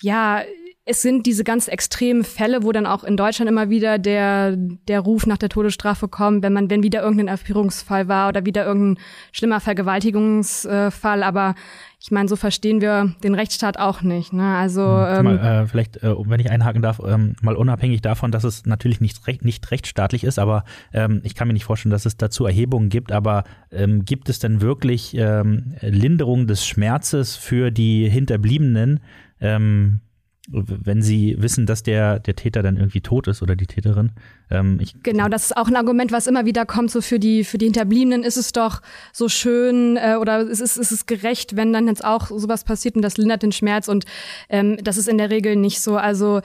ja, es sind diese ganz extremen Fälle, wo dann auch in Deutschland immer wieder der, der Ruf nach der Todesstrafe kommt, wenn man, wenn wieder irgendein Erführungsfall war oder wieder irgendein schlimmer Vergewaltigungsfall. Aber ich meine, so verstehen wir den Rechtsstaat auch nicht. Ne? Also hm, ähm, mal, äh, vielleicht, äh, wenn ich einhaken darf, ähm, mal unabhängig davon, dass es natürlich nicht, recht, nicht rechtsstaatlich ist, aber ähm, ich kann mir nicht vorstellen, dass es dazu Erhebungen gibt. Aber ähm, gibt es denn wirklich ähm, Linderung des Schmerzes für die Hinterbliebenen? Ähm, wenn sie wissen, dass der, der Täter dann irgendwie tot ist oder die Täterin. Ähm, genau, das ist auch ein Argument, was immer wieder kommt, so für die, für die Hinterbliebenen ist es doch so schön äh, oder ist es, ist es gerecht, wenn dann jetzt auch sowas passiert und das lindert den Schmerz und ähm, das ist in der Regel nicht so. Also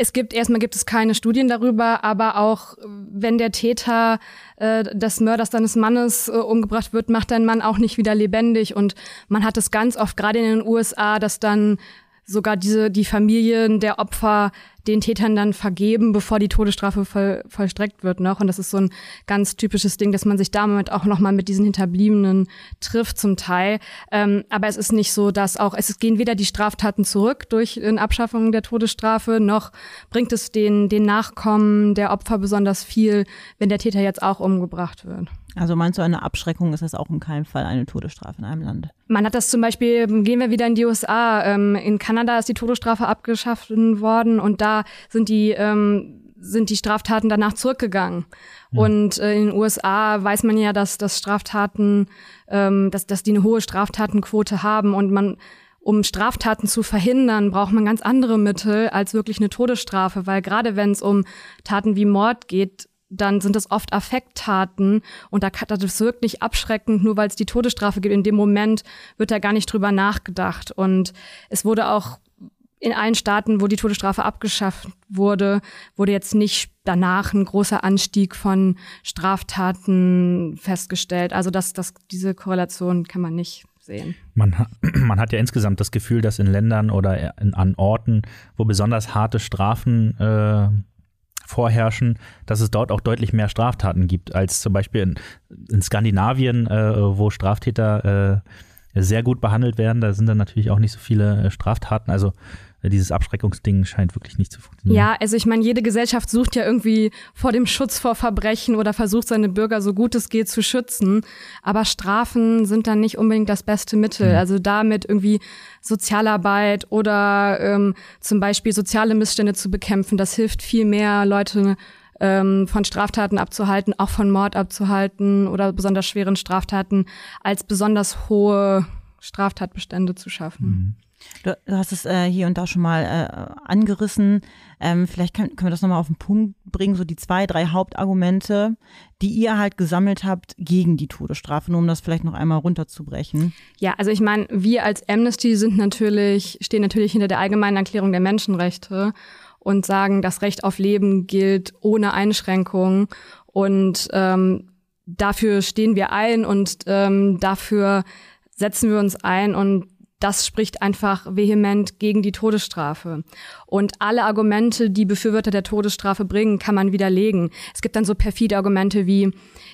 Es gibt erstmal gibt es keine Studien darüber, aber auch wenn der Täter äh, des Mörders seines Mannes äh, umgebracht wird, macht dein Mann auch nicht wieder lebendig. Und man hat es ganz oft, gerade in den USA, dass dann sogar diese die Familien der Opfer den Tätern dann vergeben, bevor die Todesstrafe voll, vollstreckt wird noch. Und das ist so ein ganz typisches Ding, dass man sich damit auch nochmal mit diesen Hinterbliebenen trifft zum Teil. Ähm, aber es ist nicht so, dass auch, es gehen weder die Straftaten zurück durch eine Abschaffung der Todesstrafe, noch bringt es den, den Nachkommen der Opfer besonders viel, wenn der Täter jetzt auch umgebracht wird. Also meinst du, eine Abschreckung ist das auch in keinem Fall eine Todesstrafe in einem Land? Man hat das zum Beispiel, gehen wir wieder in die USA. Ähm, in Kanada ist die Todesstrafe abgeschafft worden und da sind die ähm, sind die Straftaten danach zurückgegangen. Mhm. Und äh, in den USA weiß man ja, dass, dass Straftaten, ähm, dass, dass die eine hohe Straftatenquote haben und man um Straftaten zu verhindern, braucht man ganz andere Mittel als wirklich eine Todesstrafe, weil gerade wenn es um Taten wie Mord geht, dann sind das oft Affekttaten und da das wirkt nicht abschreckend, nur weil es die Todesstrafe gibt. In dem Moment wird da gar nicht drüber nachgedacht. Und es wurde auch in allen Staaten, wo die Todesstrafe abgeschafft wurde, wurde jetzt nicht danach ein großer Anstieg von Straftaten festgestellt. Also das, das, diese Korrelation kann man nicht sehen. Man, man hat ja insgesamt das Gefühl, dass in Ländern oder in, an Orten, wo besonders harte Strafen äh, vorherrschen, dass es dort auch deutlich mehr Straftaten gibt als zum Beispiel in, in Skandinavien, äh, wo Straftäter äh, sehr gut behandelt werden. Da sind dann natürlich auch nicht so viele äh, Straftaten. Also dieses Abschreckungsding scheint wirklich nicht zu funktionieren. Ja, also ich meine, jede Gesellschaft sucht ja irgendwie vor dem Schutz vor Verbrechen oder versucht seine Bürger so gut es geht zu schützen. Aber Strafen sind dann nicht unbedingt das beste Mittel. Mhm. Also damit irgendwie Sozialarbeit oder ähm, zum Beispiel soziale Missstände zu bekämpfen, das hilft viel mehr, Leute ähm, von Straftaten abzuhalten, auch von Mord abzuhalten oder besonders schweren Straftaten, als besonders hohe Straftatbestände zu schaffen. Mhm. Du, du hast es äh, hier und da schon mal äh, angerissen. Ähm, vielleicht kann, können wir das nochmal auf den Punkt bringen, so die zwei, drei Hauptargumente, die ihr halt gesammelt habt gegen die Todesstrafe, nur um das vielleicht noch einmal runterzubrechen. Ja, also ich meine, wir als Amnesty sind natürlich, stehen natürlich hinter der allgemeinen Erklärung der Menschenrechte und sagen, das Recht auf Leben gilt ohne Einschränkung. Und ähm, dafür stehen wir ein und ähm, dafür setzen wir uns ein und das spricht einfach vehement gegen die Todesstrafe. Und alle Argumente, die Befürworter der Todesstrafe bringen, kann man widerlegen. Es gibt dann so perfide Argumente wie,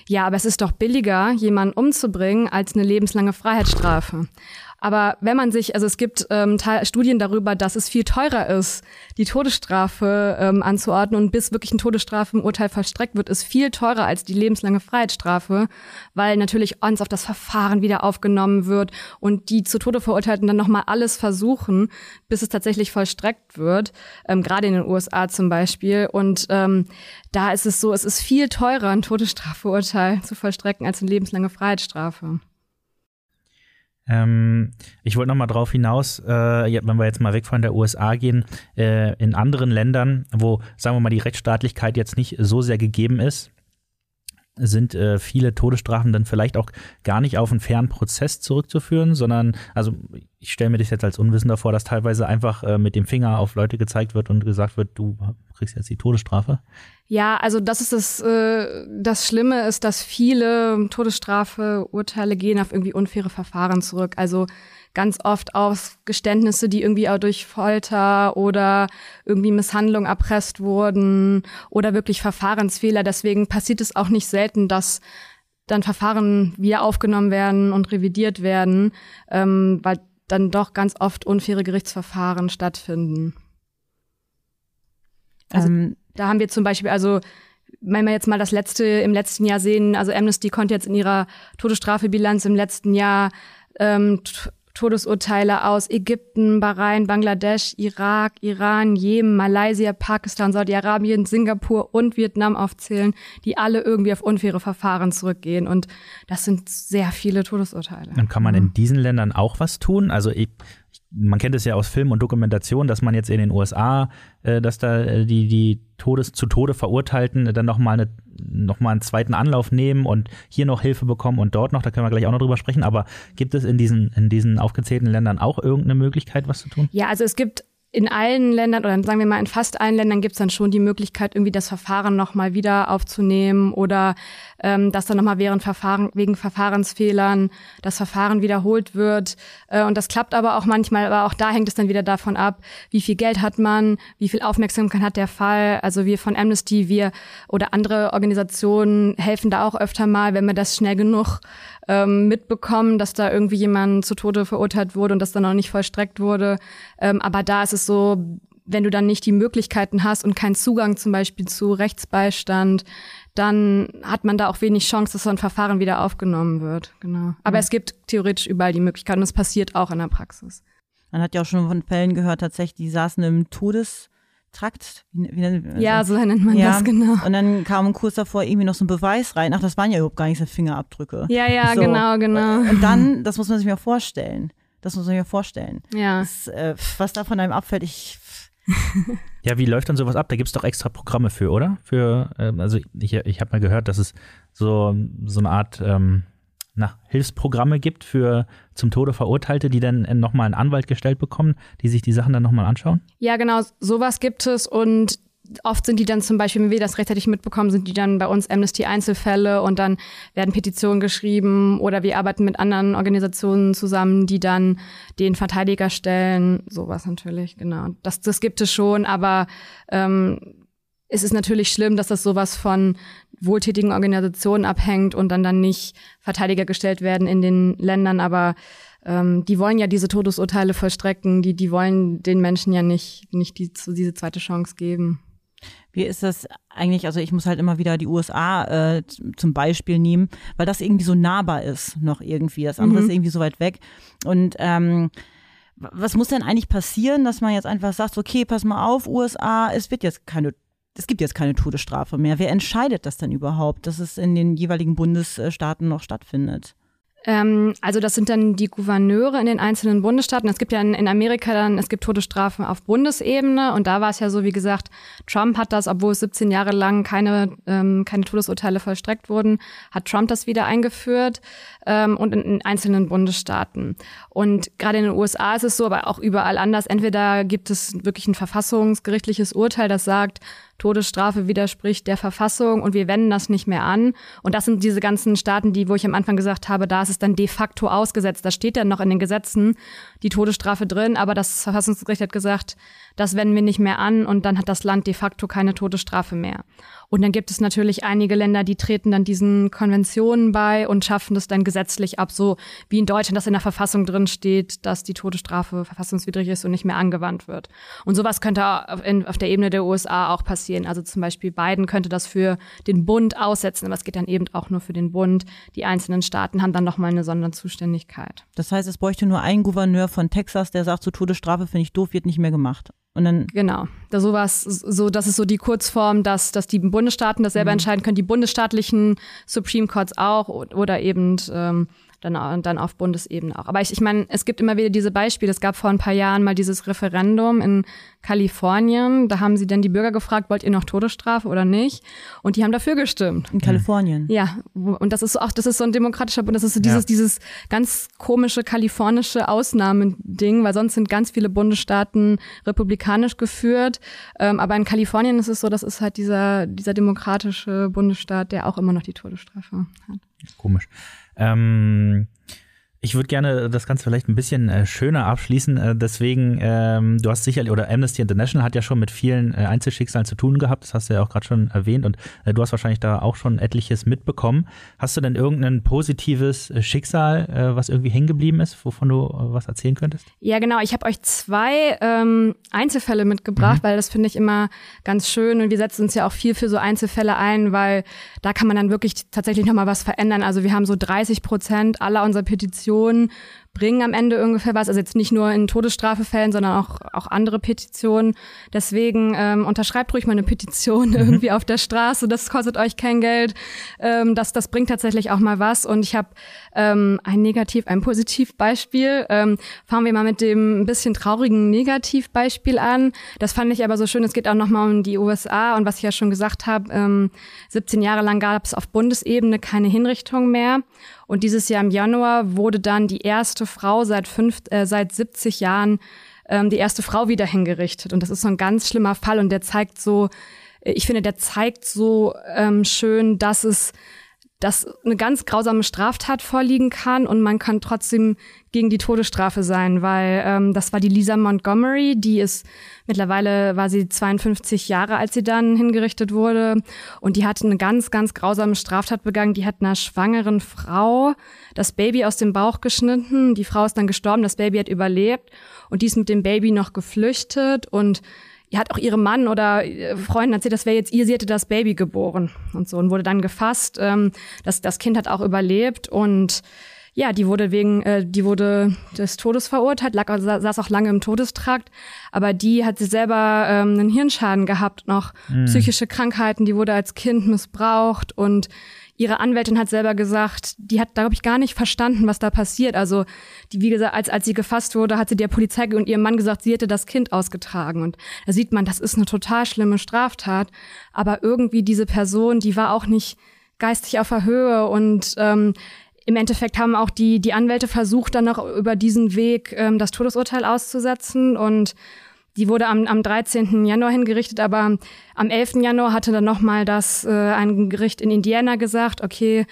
ja, aber es ist doch billiger, jemanden umzubringen, als eine lebenslange Freiheitsstrafe. Aber wenn man sich, also es gibt ähm, Studien darüber, dass es viel teurer ist, die Todesstrafe ähm, anzuordnen und bis wirklich ein Todesstrafenurteil vollstreckt wird, ist viel teurer als die lebenslange Freiheitsstrafe, weil natürlich uns auf das Verfahren wieder aufgenommen wird und die zu Tode Verurteilten dann nochmal alles versuchen, bis es tatsächlich vollstreckt wird, ähm, gerade in den USA zum Beispiel. Und ähm, da ist es so, es ist viel teurer, ein Todesstrafeurteil zu vollstrecken als eine lebenslange Freiheitsstrafe. Ähm, ich wollte noch mal drauf hinaus, äh, wenn wir jetzt mal weg von der USA gehen, äh, in anderen Ländern, wo, sagen wir mal, die Rechtsstaatlichkeit jetzt nicht so sehr gegeben ist, sind äh, viele Todesstrafen dann vielleicht auch gar nicht auf einen fairen Prozess zurückzuführen, sondern, also ich stelle mir das jetzt als Unwissender vor, dass teilweise einfach äh, mit dem Finger auf Leute gezeigt wird und gesagt wird, du kriegst jetzt die Todesstrafe. Ja, also das ist das, äh, das Schlimme ist, dass viele Todesstrafe-Urteile gehen auf irgendwie unfaire Verfahren zurück. Also ganz oft auf Geständnisse, die irgendwie auch durch Folter oder irgendwie Misshandlung erpresst wurden oder wirklich Verfahrensfehler. Deswegen passiert es auch nicht selten, dass dann Verfahren wieder aufgenommen werden und revidiert werden, ähm, weil dann doch ganz oft unfaire Gerichtsverfahren stattfinden. Also ähm, da haben wir zum Beispiel, also wenn wir jetzt mal das letzte im letzten Jahr sehen, also Amnesty konnte jetzt in ihrer Todesstrafebilanz im letzten Jahr ähm, Todesurteile aus Ägypten, Bahrain, Bangladesch, Irak, Iran, Jemen, Malaysia, Pakistan, Saudi-Arabien, Singapur und Vietnam aufzählen, die alle irgendwie auf unfaire Verfahren zurückgehen. Und das sind sehr viele Todesurteile. Dann kann man in diesen Ländern auch was tun. Also ich, man kennt es ja aus Film und Dokumentation, dass man jetzt in den USA, äh, dass da äh, die, die Todes, zu Tode Verurteilten dann nochmal eine, noch mal einen zweiten Anlauf nehmen und hier noch Hilfe bekommen und dort noch, da können wir gleich auch noch drüber sprechen, aber gibt es in diesen, in diesen aufgezählten Ländern auch irgendeine Möglichkeit, was zu tun? Ja, also es gibt in allen Ländern oder sagen wir mal in fast allen Ländern gibt es dann schon die Möglichkeit, irgendwie das Verfahren nochmal wieder aufzunehmen oder ähm, dass dann nochmal während Verfahren, wegen Verfahrensfehlern das Verfahren wiederholt wird. Äh, und das klappt aber auch manchmal, aber auch da hängt es dann wieder davon ab, wie viel Geld hat man, wie viel Aufmerksamkeit hat der Fall. Also wir von Amnesty, wir oder andere Organisationen helfen da auch öfter mal, wenn wir das schnell genug ähm, mitbekommen, dass da irgendwie jemand zu Tode verurteilt wurde und das dann noch nicht vollstreckt wurde. Ähm, aber da ist es so, wenn du dann nicht die Möglichkeiten hast und keinen Zugang zum Beispiel zu Rechtsbeistand, dann hat man da auch wenig Chance, dass so ein Verfahren wieder aufgenommen wird. Genau. Aber mhm. es gibt theoretisch überall die Möglichkeit und es passiert auch in der Praxis. Man hat ja auch schon von Fällen gehört, tatsächlich, die saßen im Todes Trakt. Wie, wie, also, ja, so nennt man ja. das, genau. Und dann kam kurz davor irgendwie noch so ein Beweis rein. Ach, das waren ja überhaupt gar nicht so Fingerabdrücke. Ja, ja, so. genau, genau. Und dann, das muss man sich mal vorstellen. Das muss man sich mal vorstellen. Ja. Das, äh, was da von einem abfällt, ich. ja, wie läuft dann sowas ab? Da gibt es doch extra Programme für, oder? Für, ähm, also ich, ich habe mal gehört, dass es so, so eine Art ähm, na, Hilfsprogramme gibt für zum Tode Verurteilte, die dann nochmal einen Anwalt gestellt bekommen, die sich die Sachen dann nochmal anschauen? Ja, genau, sowas gibt es und oft sind die dann zum Beispiel, wenn wir das rechtzeitig mitbekommen, sind die dann bei uns Amnesty-Einzelfälle und dann werden Petitionen geschrieben oder wir arbeiten mit anderen Organisationen zusammen, die dann den Verteidiger stellen, sowas natürlich, genau. Das, das gibt es schon, aber ähm, es ist natürlich schlimm, dass das sowas von wohltätigen Organisationen abhängt und dann dann nicht Verteidiger gestellt werden in den Ländern, aber ähm, die wollen ja diese Todesurteile vollstrecken, die, die wollen den Menschen ja nicht, nicht die, diese zweite Chance geben. Wie ist das eigentlich? Also ich muss halt immer wieder die USA äh, zum Beispiel nehmen, weil das irgendwie so nahbar ist noch irgendwie. Das andere mhm. ist irgendwie so weit weg. Und ähm, was muss denn eigentlich passieren, dass man jetzt einfach sagt, okay, pass mal auf, USA, es wird jetzt keine es gibt jetzt keine Todesstrafe mehr. Wer entscheidet das denn überhaupt, dass es in den jeweiligen Bundesstaaten noch stattfindet? Ähm, also das sind dann die Gouverneure in den einzelnen Bundesstaaten. Es gibt ja in, in, Amerika dann, es gibt Todesstrafen auf Bundesebene und da war es ja so, wie gesagt, Trump hat das, obwohl es 17 Jahre lang keine, ähm, keine Todesurteile vollstreckt wurden, hat Trump das wieder eingeführt ähm, und in, in einzelnen Bundesstaaten. Und gerade in den USA ist es so, aber auch überall anders. Entweder gibt es wirklich ein verfassungsgerichtliches Urteil, das sagt, Todesstrafe widerspricht der Verfassung und wir wenden das nicht mehr an. Und das sind diese ganzen Staaten, die, wo ich am Anfang gesagt habe, da ist es dann de facto ausgesetzt. Da steht dann noch in den Gesetzen die Todesstrafe drin, aber das Verfassungsgericht hat gesagt, das wenden wir nicht mehr an und dann hat das Land de facto keine Todesstrafe mehr. Und dann gibt es natürlich einige Länder, die treten dann diesen Konventionen bei und schaffen das dann gesetzlich ab, so wie in Deutschland, dass in der Verfassung drin steht, dass die Todesstrafe verfassungswidrig ist und nicht mehr angewandt wird. Und sowas könnte auf der Ebene der USA auch passieren. Also zum Beispiel Biden könnte das für den Bund aussetzen, aber es geht dann eben auch nur für den Bund. Die einzelnen Staaten haben dann nochmal eine Sonderzuständigkeit. Das heißt, es bräuchte nur einen Gouverneur von Texas, der sagt, so Todesstrafe finde ich doof, wird nicht mehr gemacht. Und dann genau, da sowas, so das ist so die Kurzform, dass dass die Bundesstaaten das selber mhm. entscheiden können, die bundesstaatlichen Supreme Courts auch oder eben ähm, dann, dann auf Bundesebene auch. Aber ich, ich meine, es gibt immer wieder diese Beispiele. Es gab vor ein paar Jahren mal dieses Referendum in Kalifornien. Da haben sie dann die Bürger gefragt, wollt ihr noch Todesstrafe oder nicht? Und die haben dafür gestimmt. In Kalifornien. Ja, und das ist so, auch, das ist so ein demokratischer Bund. Das ist so dieses, ja. dieses ganz komische kalifornische Ausnahmending, weil sonst sind ganz viele Bundesstaaten republikanisch geführt. Ähm, aber in Kalifornien ist es so, das ist halt dieser, dieser demokratische Bundesstaat, der auch immer noch die Todesstrafe hat. Komisch. Ähm, ich würde gerne das Ganze vielleicht ein bisschen äh, schöner abschließen. Äh, deswegen, ähm, du hast sicherlich, oder Amnesty International hat ja schon mit vielen äh, Einzelschicksalen zu tun gehabt, das hast du ja auch gerade schon erwähnt und äh, du hast wahrscheinlich da auch schon etliches mitbekommen. Hast du denn irgendein positives äh, Schicksal, äh, was irgendwie hängen geblieben ist, wovon du was erzählen könntest? Ja, genau. Ich habe euch zwei ähm, Einzelfälle mitgebracht, mhm. weil das finde ich immer ganz schön und wir setzen uns ja auch viel für so Einzelfälle ein, weil da kann man dann wirklich tatsächlich nochmal was verändern. Also wir haben so 30 Prozent aller unserer Petitionen Petitionen bringen am Ende ungefähr was. Also jetzt nicht nur in Todesstrafefällen, sondern auch, auch andere Petitionen. Deswegen ähm, unterschreibt ruhig mal eine Petition mhm. irgendwie auf der Straße. Das kostet euch kein Geld. Ähm, das, das bringt tatsächlich auch mal was. Und ich habe ähm, ein Negativ-, ein Positivbeispiel. Ähm, fangen wir mal mit dem ein bisschen traurigen Negativbeispiel an. Das fand ich aber so schön. Es geht auch nochmal um die USA. Und was ich ja schon gesagt habe, ähm, 17 Jahre lang gab es auf Bundesebene keine Hinrichtung mehr. Und dieses Jahr im Januar wurde dann die erste Frau seit, fünf, äh, seit 70 Jahren ähm, die erste Frau wieder hingerichtet. Und das ist so ein ganz schlimmer Fall und der zeigt so, ich finde, der zeigt so ähm, schön, dass es dass eine ganz grausame Straftat vorliegen kann und man kann trotzdem gegen die Todesstrafe sein, weil ähm, das war die Lisa Montgomery, die ist mittlerweile war sie 52 Jahre, als sie dann hingerichtet wurde und die hatte eine ganz ganz grausame Straftat begangen. Die hat einer schwangeren Frau das Baby aus dem Bauch geschnitten. Die Frau ist dann gestorben, das Baby hat überlebt und die ist mit dem Baby noch geflüchtet und hat auch ihrem Mann oder äh, Freunden erzählt, das wäre jetzt ihr, sie hätte das Baby geboren und so und wurde dann gefasst. Ähm, das, das Kind hat auch überlebt und ja, die wurde wegen, äh, die wurde des Todes verurteilt, lag, saß auch lange im Todestrakt, aber die hat sie selber ähm, einen Hirnschaden gehabt, noch mhm. psychische Krankheiten, die wurde als Kind missbraucht und ihre Anwältin hat selber gesagt, die hat, glaube ich, gar nicht verstanden, was da passiert. Also, die, wie gesagt, als, als sie gefasst wurde, hat sie der Polizei und ihrem Mann gesagt, sie hätte das Kind ausgetragen. Und da sieht man, das ist eine total schlimme Straftat. Aber irgendwie diese Person, die war auch nicht geistig auf der Höhe und ähm, im Endeffekt haben auch die, die Anwälte versucht, dann noch über diesen Weg ähm, das Todesurteil auszusetzen und die wurde am, am 13. Januar hingerichtet, aber am 11. Januar hatte dann nochmal das äh, ein Gericht in Indiana gesagt, okay,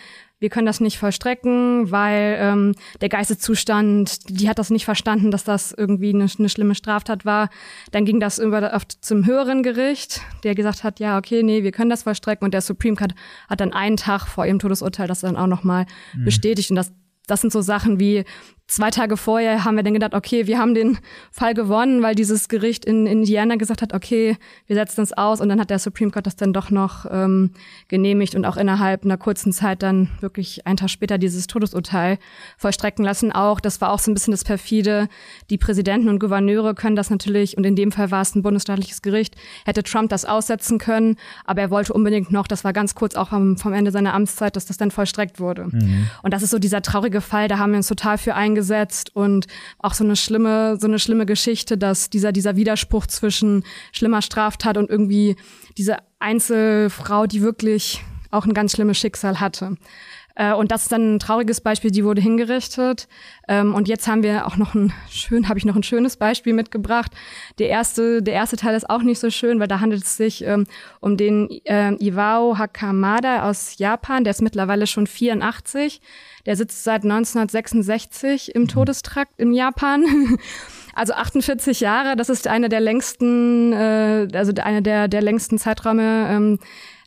wir können das nicht vollstrecken, weil ähm, der Geisteszustand, die hat das nicht verstanden, dass das irgendwie eine, eine schlimme Straftat war. Dann ging das über auf, zum höheren Gericht, der gesagt hat, ja, okay, nee, wir können das vollstrecken. Und der Supreme Court hat dann einen Tag vor ihrem Todesurteil das dann auch nochmal mhm. bestätigt. Und das, das sind so Sachen wie, zwei Tage vorher haben wir dann gedacht, okay, wir haben den Fall gewonnen, weil dieses Gericht in Indiana gesagt hat, okay, wir setzen es aus und dann hat der Supreme Court das dann doch noch ähm, genehmigt und auch innerhalb einer kurzen Zeit dann wirklich einen Tag später dieses Todesurteil vollstrecken lassen. Auch, das war auch so ein bisschen das perfide, die Präsidenten und Gouverneure können das natürlich, und in dem Fall war es ein bundesstaatliches Gericht, hätte Trump das aussetzen können, aber er wollte unbedingt noch, das war ganz kurz auch vom, vom Ende seiner Amtszeit, dass das dann vollstreckt wurde. Mhm. Und das ist so dieser traurige Fall, da haben wir uns total für eingesetzt eingesetzt und auch so eine schlimme, so eine schlimme Geschichte, dass dieser, dieser Widerspruch zwischen schlimmer Straftat und irgendwie diese Einzelfrau, die wirklich auch ein ganz schlimmes Schicksal hatte. Äh, und das ist dann ein trauriges Beispiel, die wurde hingerichtet. Ähm, und jetzt haben wir auch noch ein schön, habe ich noch ein schönes Beispiel mitgebracht. Der erste, der erste Teil ist auch nicht so schön, weil da handelt es sich ähm, um den äh, Iwao Hakamada aus Japan. Der ist mittlerweile schon 84. Der sitzt seit 1966 im mhm. Todestrakt in Japan. Also 48 Jahre, das ist eine der längsten, äh, also eine der, der längsten Zeiträume, ähm,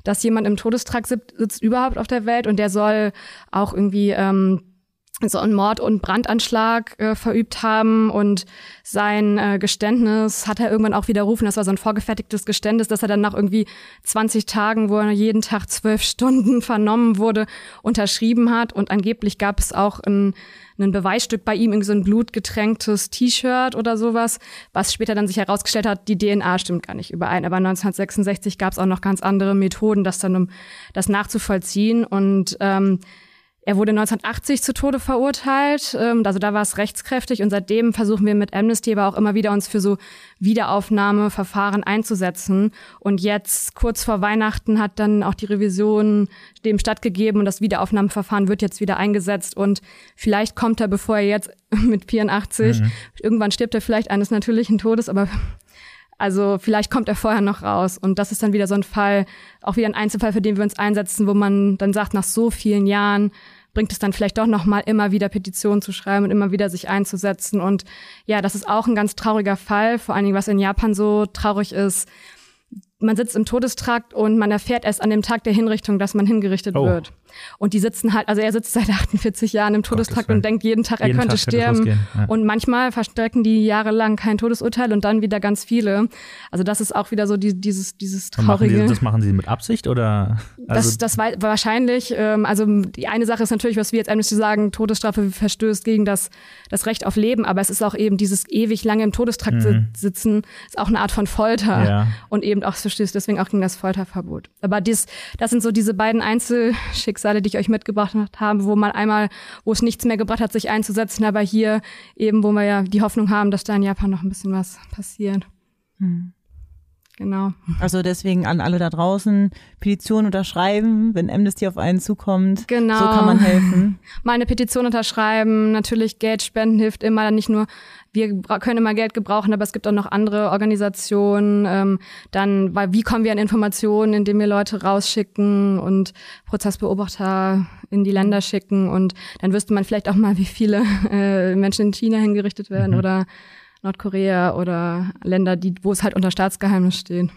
dass jemand im Todestrakt sitzt überhaupt auf der Welt und der soll auch irgendwie ähm, so einen Mord- und Brandanschlag äh, verübt haben und sein äh, Geständnis hat er irgendwann auch widerrufen. Das war so ein vorgefertigtes Geständnis, dass er dann nach irgendwie 20 Tagen, wo er jeden Tag zwölf Stunden vernommen wurde, unterschrieben hat. Und angeblich gab es auch ein, ein Beweisstück bei ihm, irgendwie so ein blutgetränktes T-Shirt oder sowas, was später dann sich herausgestellt hat, die DNA stimmt gar nicht überein. Aber 1966 gab es auch noch ganz andere Methoden, das dann um das nachzuvollziehen. Und ähm, er wurde 1980 zu Tode verurteilt, ähm, also da war es rechtskräftig und seitdem versuchen wir mit Amnesty aber auch immer wieder uns für so Wiederaufnahmeverfahren einzusetzen. Und jetzt kurz vor Weihnachten hat dann auch die Revision dem stattgegeben und das Wiederaufnahmeverfahren wird jetzt wieder eingesetzt und vielleicht kommt er, bevor er jetzt mit 84, mhm. irgendwann stirbt er vielleicht eines natürlichen Todes, aber also vielleicht kommt er vorher noch raus. Und das ist dann wieder so ein Fall, auch wieder ein Einzelfall, für den wir uns einsetzen, wo man dann sagt, nach so vielen Jahren bringt es dann vielleicht doch noch mal immer wieder Petitionen zu schreiben und immer wieder sich einzusetzen. Und ja, das ist auch ein ganz trauriger Fall, vor allen Dingen, was in Japan so traurig ist. Man sitzt im Todestrakt und man erfährt erst an dem Tag der Hinrichtung, dass man hingerichtet oh. wird. Und die sitzen halt, also er sitzt seit 48 Jahren im Todestrakt und denkt jeden Tag, er jeden könnte Tag sterben. Ja. Und manchmal verstrecken die jahrelang kein Todesurteil und dann wieder ganz viele. Also das ist auch wieder so die, dieses, dieses traurige. Machen die, das machen sie mit Absicht oder? Also das, das war wahrscheinlich. Ähm, also die eine Sache ist natürlich, was wir jetzt Amnesty sagen, Todesstrafe verstößt gegen das, das Recht auf Leben, aber es ist auch eben dieses ewig lange im Todestrakt mhm. sitzen, ist auch eine Art von Folter ja. und eben auch verstößt deswegen auch gegen das Folterverbot. Aber dies, das sind so diese beiden Einzelschicksale Schicksale, die ich euch mitgebracht habe, wo man einmal, wo es nichts mehr gebracht hat, sich einzusetzen, aber hier eben, wo wir ja die Hoffnung haben, dass da in Japan noch ein bisschen was passiert. Hm. Genau. Also deswegen an alle da draußen Petition unterschreiben, wenn Amnesty auf einen zukommt. Genau. So kann man helfen. Mal eine Petition unterschreiben, natürlich Geld spenden hilft immer, nicht nur wir können immer Geld gebrauchen, aber es gibt auch noch andere Organisationen. Ähm, dann, weil wie kommen wir an Informationen, indem wir Leute rausschicken und Prozessbeobachter in die Länder schicken und dann wüsste man vielleicht auch mal, wie viele äh, Menschen in China hingerichtet werden mhm. oder Nordkorea oder Länder, die, wo es halt unter Staatsgeheimnis steht.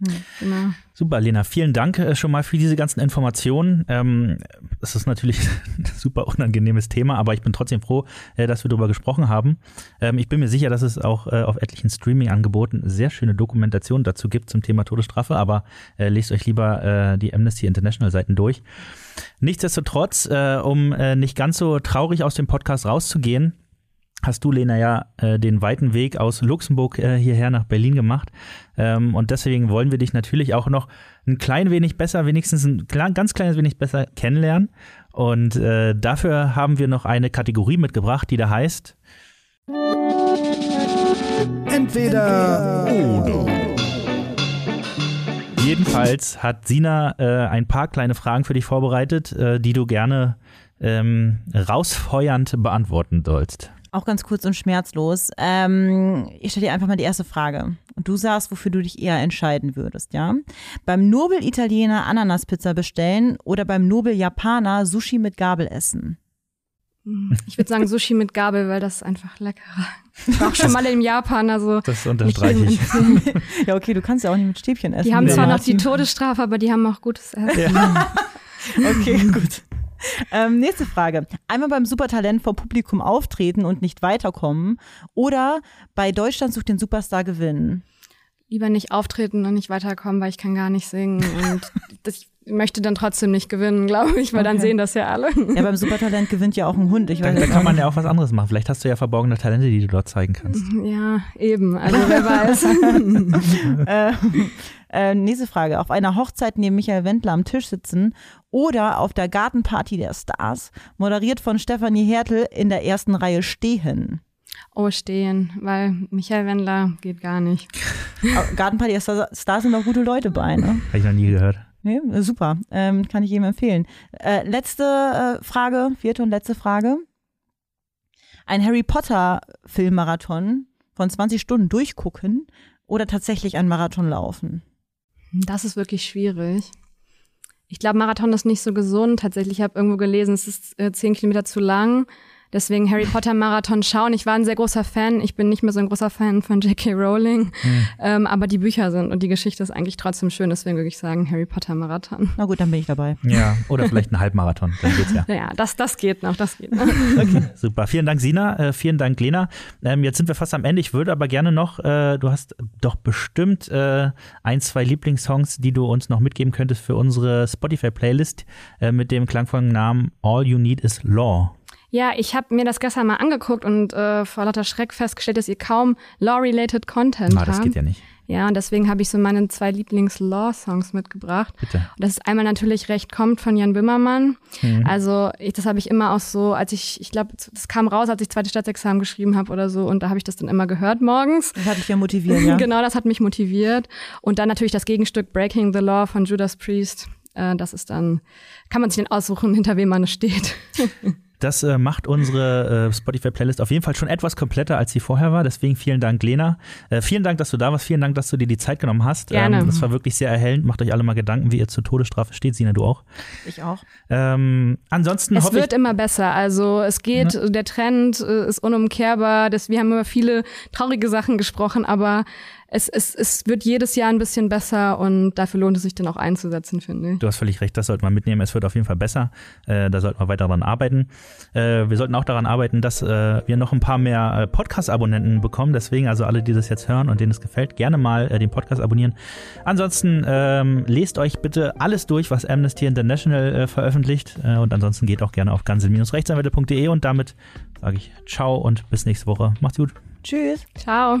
Genau. Super, Lena, vielen Dank äh, schon mal für diese ganzen Informationen. Ähm, es ist natürlich ein super unangenehmes Thema, aber ich bin trotzdem froh, äh, dass wir darüber gesprochen haben. Ähm, ich bin mir sicher, dass es auch äh, auf etlichen Streaming-Angeboten sehr schöne Dokumentationen dazu gibt zum Thema Todesstrafe, aber lest euch lieber die Amnesty International-Seiten durch. Nichtsdestotrotz, um nicht ganz so traurig aus dem Podcast rauszugehen, hast du, Lena, ja äh, den weiten Weg aus Luxemburg äh, hierher nach Berlin gemacht. Ähm, und deswegen wollen wir dich natürlich auch noch ein klein wenig besser, wenigstens ein klein, ganz kleines wenig besser kennenlernen. Und äh, dafür haben wir noch eine Kategorie mitgebracht, die da heißt Entweder oder. Jedenfalls hat Sina äh, ein paar kleine Fragen für dich vorbereitet, äh, die du gerne ähm, rausfeuernd beantworten sollst. Auch ganz kurz und schmerzlos. Ähm, ich stelle dir einfach mal die erste Frage. Und du sagst, wofür du dich eher entscheiden würdest, ja? Beim Nobel-Italiener Ananaspizza bestellen oder beim Nobel-Japaner Sushi mit Gabel essen? Ich würde sagen Sushi mit Gabel, weil das ist einfach leckerer. Ich war auch schon mal in Japan, also. Das unterstreiche ich. ja, okay, du kannst ja auch nicht mit Stäbchen essen. Die haben zwar noch die Todesstrafe, aber die haben auch gutes Essen. Ja. okay, gut. Ähm, nächste Frage. Einmal beim Supertalent vor Publikum auftreten und nicht weiterkommen oder bei Deutschland sucht den Superstar gewinnen? Lieber nicht auftreten und nicht weiterkommen, weil ich kann gar nicht singen und das, ich möchte dann trotzdem nicht gewinnen, glaube ich, weil okay. dann sehen das ja alle. Ja, beim Supertalent gewinnt ja auch ein Hund. Ich weiß da, da kann man ja auch was anderes machen. Vielleicht hast du ja verborgene Talente, die du dort zeigen kannst. Ja, eben. Also wer weiß. äh, äh, nächste Frage. Auf einer Hochzeit neben Michael Wendler am Tisch sitzen oder auf der Gartenparty der Stars, moderiert von Stefanie Hertel in der ersten Reihe stehen. Oh, stehen, weil Michael Wendler geht gar nicht. Gartenparty der Stars sind auch gute Leute bei, ne? Habe ich noch nie gehört. Nee, super, ähm, kann ich jedem empfehlen. Äh, letzte äh, Frage, vierte und letzte Frage. Ein Harry Potter Filmmarathon von 20 Stunden durchgucken oder tatsächlich einen Marathon laufen? Das ist wirklich schwierig. Ich glaube, Marathon ist nicht so gesund. Tatsächlich, ich habe irgendwo gelesen, es ist äh, zehn Kilometer zu lang. Deswegen Harry Potter Marathon schauen. Ich war ein sehr großer Fan. Ich bin nicht mehr so ein großer Fan von J.K. Rowling. Mhm. Ähm, aber die Bücher sind und die Geschichte ist eigentlich trotzdem schön. Deswegen würde ich sagen Harry Potter Marathon. Na gut, dann bin ich dabei. Ja, oder vielleicht ein Halbmarathon. Dann geht's ja. Ja, das, das geht noch. Das geht noch. okay, super. Vielen Dank, Sina. Äh, vielen Dank, Lena. Ähm, jetzt sind wir fast am Ende. Ich würde aber gerne noch, äh, du hast doch bestimmt äh, ein, zwei Lieblingssongs, die du uns noch mitgeben könntest für unsere Spotify-Playlist äh, mit dem klangvollen Namen All You Need Is Law. Ja, ich habe mir das gestern mal angeguckt und äh, vor lauter Schreck festgestellt, dass ihr kaum Law-related Content ah, das geht ja nicht. Ja, und deswegen habe ich so meine zwei Lieblings-Law-Songs mitgebracht. Bitte. Und das ist einmal natürlich Recht kommt von Jan Böhmermann. Mhm. Also ich, das habe ich immer auch so, als ich, ich glaube, das kam raus, als ich zweite Staatsexamen geschrieben habe oder so, und da habe ich das dann immer gehört morgens. Das hat dich ja motiviert, ja. genau, das hat mich motiviert. Und dann natürlich das Gegenstück Breaking the Law von Judas Priest. Äh, das ist dann, kann man sich dann aussuchen, hinter wem man steht. Das äh, macht unsere äh, Spotify-Playlist auf jeden Fall schon etwas kompletter, als sie vorher war. Deswegen vielen Dank, Lena. Äh, vielen Dank, dass du da warst. Vielen Dank, dass du dir die Zeit genommen hast. Gerne. Ähm, das war wirklich sehr erhellend. Macht euch alle mal Gedanken, wie ihr zur Todesstrafe steht. Sina, du auch? Ich auch. Ähm, ansonsten Es wird immer besser. Also es geht, mhm. der Trend äh, ist unumkehrbar. Das, wir haben über viele traurige Sachen gesprochen, aber es, es, es wird jedes Jahr ein bisschen besser und dafür lohnt es sich dann auch einzusetzen, finde ich. Du hast völlig recht, das sollte man mitnehmen. Es wird auf jeden Fall besser. Äh, da sollten wir weiter daran arbeiten. Äh, wir sollten auch daran arbeiten, dass äh, wir noch ein paar mehr äh, Podcast-Abonnenten bekommen. Deswegen, also alle, die das jetzt hören und denen es gefällt, gerne mal äh, den Podcast abonnieren. Ansonsten ähm, lest euch bitte alles durch, was Amnesty International äh, veröffentlicht. Äh, und ansonsten geht auch gerne auf ganze-rechtsanwälte.de und damit sage ich ciao und bis nächste Woche. Macht's gut. Tschüss. Ciao.